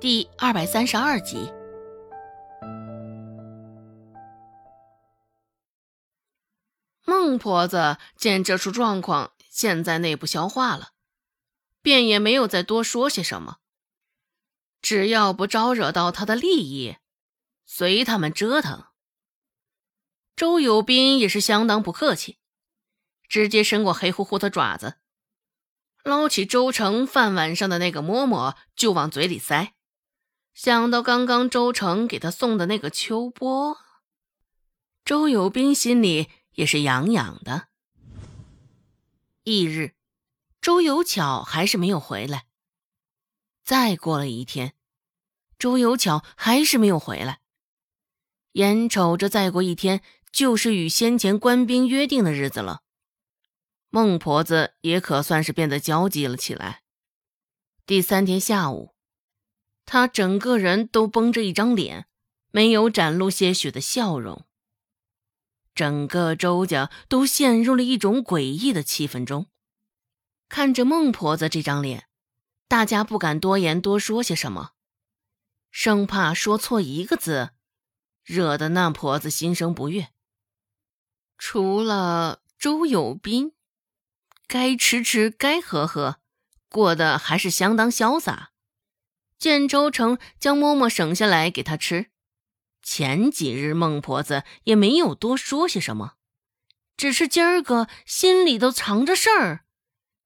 第二百三十二集。孟婆子见这出状况，现在内部消化了，便也没有再多说些什么。只要不招惹到他的利益，随他们折腾。周有斌也是相当不客气，直接伸过黑乎乎的爪子，捞起周成饭碗上的那个馍馍就往嘴里塞。想到刚刚周成给他送的那个秋波，周有斌心里也是痒痒的。翌日，周有巧还是没有回来。再过了一天，周有巧还是没有回来。眼瞅着再过一天就是与先前官兵约定的日子了，孟婆子也可算是变得焦急了起来。第三天下午。他整个人都绷着一张脸，没有展露些许的笑容。整个周家都陷入了一种诡异的气氛中。看着孟婆子这张脸，大家不敢多言多说些什么，生怕说错一个字，惹得那婆子心生不悦。除了周有斌，该吃吃，该喝喝，过得还是相当潇洒。见周成将馍馍省下来给他吃，前几日孟婆子也没有多说些什么，只是今儿个心里头藏着事儿，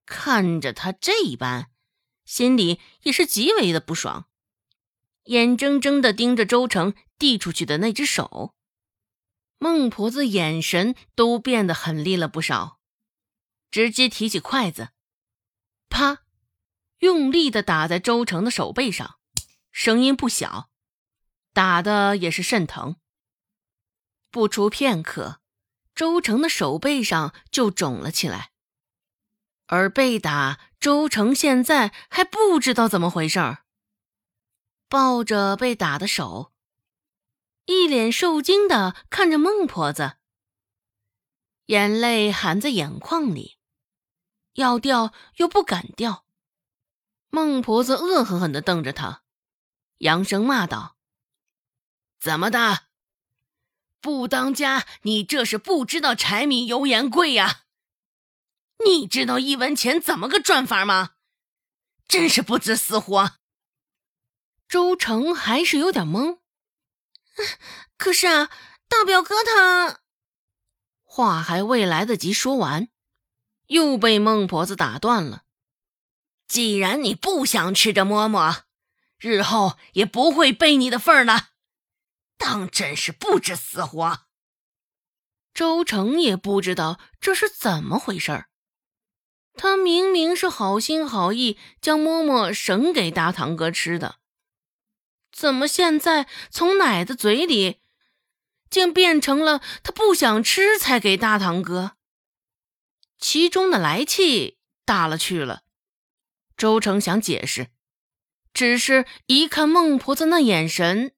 看着他这一般，心里也是极为的不爽，眼睁睁的盯着周成递出去的那只手，孟婆子眼神都变得狠厉了不少，直接提起筷子，啪。用力的打在周成的手背上，声音不小，打的也是甚疼。不出片刻，周成的手背上就肿了起来。而被打，周成现在还不知道怎么回事儿，抱着被打的手，一脸受惊的看着孟婆子，眼泪含在眼眶里，要掉又不敢掉。孟婆子恶狠狠地瞪着他，扬声骂道：“怎么的，不当家？你这是不知道柴米油盐贵呀？你知道一文钱怎么个赚法吗？真是不知死活！”周成还是有点懵，可是啊，大表哥他……话还未来得及说完，又被孟婆子打断了。既然你不想吃这馍馍，日后也不会背你的份儿了。当真是不知死活。周成也不知道这是怎么回事儿，他明明是好心好意将馍馍省给大堂哥吃的，怎么现在从奶的嘴里，竟变成了他不想吃才给大堂哥？其中的来气大了去了。周成想解释，只是一看孟婆子那眼神，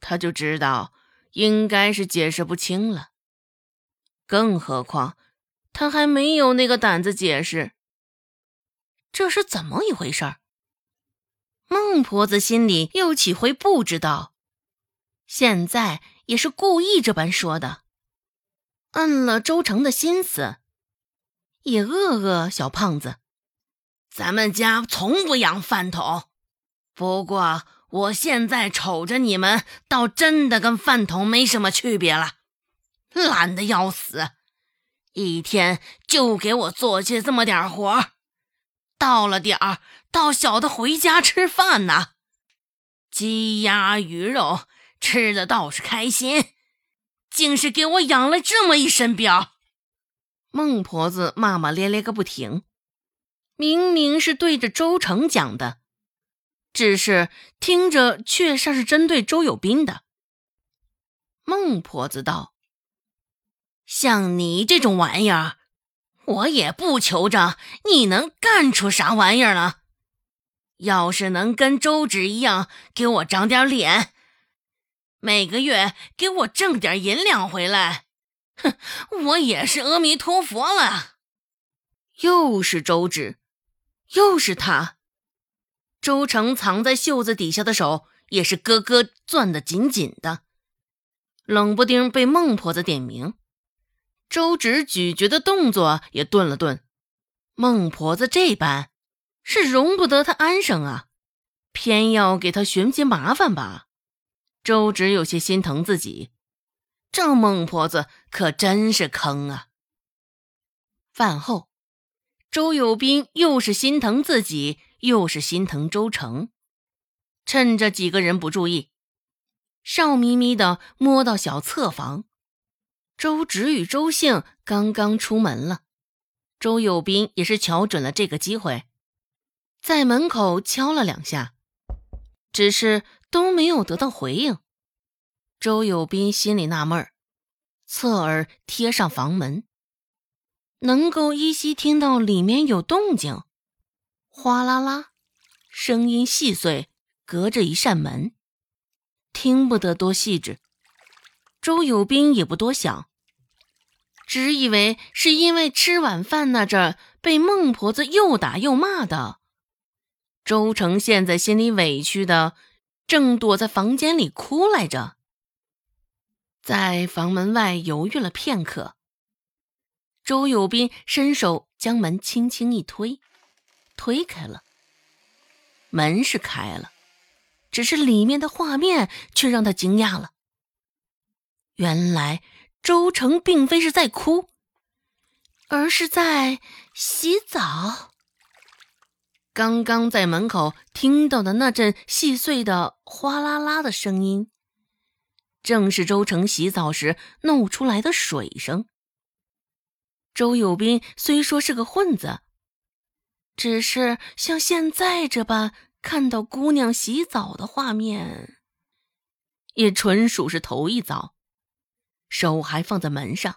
他就知道应该是解释不清了。更何况他还没有那个胆子解释。这是怎么一回事？孟婆子心里又岂会不知道？现在也是故意这般说的，按了周成的心思，也饿饿小胖子。咱们家从不养饭桶，不过我现在瞅着你们，倒真的跟饭桶没什么区别了，懒得要死，一天就给我做些这么点活到了点儿倒晓得回家吃饭呢。鸡鸭鱼肉吃的倒是开心，竟是给我养了这么一身膘。孟婆子骂骂咧咧个不停。明明是对着周成讲的，只是听着却像是针对周有斌的。孟婆子道：“像你这种玩意儿，我也不求着你能干出啥玩意儿了。要是能跟周芷一样，给我长点脸，每个月给我挣点银两回来，哼，我也是阿弥陀佛了。”又是周芷。又是他，周成藏在袖子底下的手也是咯咯攥得紧紧的，冷不丁被孟婆子点名，周芷咀嚼的动作也顿了顿。孟婆子这般，是容不得他安生啊，偏要给他寻些麻烦吧？周芷有些心疼自己，这孟婆子可真是坑啊！饭后，周有斌又是心疼自己，又是心疼周成，趁着几个人不注意，笑眯眯的摸到小侧房。周芷与周兴刚刚出门了。周有斌也是瞧准了这个机会，在门口敲了两下，只是都没有得到回应。周有斌心里纳闷儿，侧耳贴上房门，能够依稀听到里面有动静，哗啦啦，声音细碎，隔着一扇门，听不得多细致。周有斌也不多想。只以为是因为吃晚饭那阵被孟婆子又打又骂的，周成现在心里委屈的，正躲在房间里哭来着。在房门外犹豫了片刻，周有斌伸手将门轻轻一推，推开了。门是开了，只是里面的画面却让他惊讶了。原来。周成并非是在哭，而是在洗澡。刚刚在门口听到的那阵细碎的哗啦啦的声音，正是周成洗澡时弄出来的水声。周有斌虽说是个混子，只是像现在这般看到姑娘洗澡的画面，也纯属是头一遭。手还放在门上，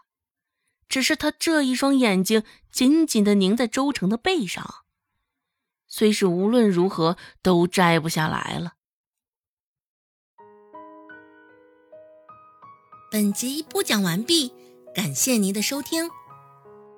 只是他这一双眼睛紧紧的凝在周成的背上，虽是无论如何都摘不下来了。本集播讲完毕，感谢您的收听，